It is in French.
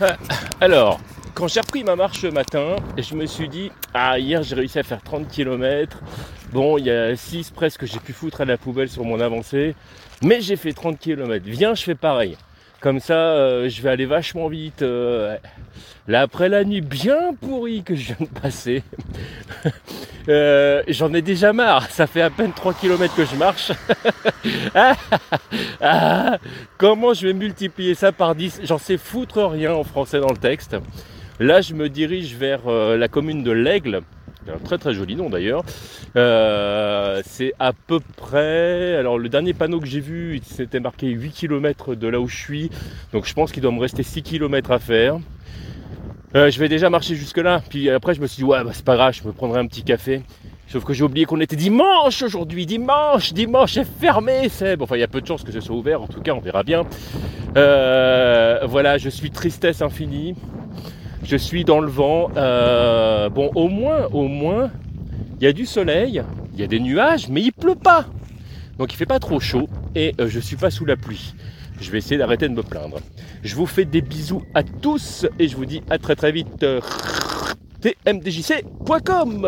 Alors, quand j'ai repris ma marche ce matin, je me suis dit, ah hier j'ai réussi à faire 30 km. Bon, il y a 6 presque que j'ai pu foutre à la poubelle sur mon avancée. Mais j'ai fait 30 km. Viens, je fais pareil. Comme ça, euh, je vais aller vachement vite. Euh, là, après la nuit bien pourrie que je viens de passer, euh, j'en ai déjà marre. Ça fait à peine 3 km que je marche. Ah, ah, comment je vais multiplier ça par 10 J'en sais foutre rien en français dans le texte. Là, je me dirige vers la commune de l'Aigle un très très joli nom d'ailleurs. Euh, c'est à peu près. Alors le dernier panneau que j'ai vu, c'était marqué 8 km de là où je suis. Donc je pense qu'il doit me rester 6 km à faire. Euh, je vais déjà marcher jusque là. Puis après je me suis dit ouais bah, c'est pas grave, je me prendrai un petit café. Sauf que j'ai oublié qu'on était dimanche aujourd'hui, dimanche, dimanche est fermé, c'est bon. Enfin, il y a peu de chances que ce soit ouvert. En tout cas, on verra bien. Euh, voilà, je suis tristesse infinie. Je suis dans le vent. Euh, bon, au moins, au moins, il y a du soleil, il y a des nuages, mais il pleut pas. Donc il fait pas trop chaud et je euh, je suis pas sous la pluie. Je vais essayer d'arrêter de me plaindre. Je vous fais des bisous à tous et je vous dis à très très vite. tmdjc.com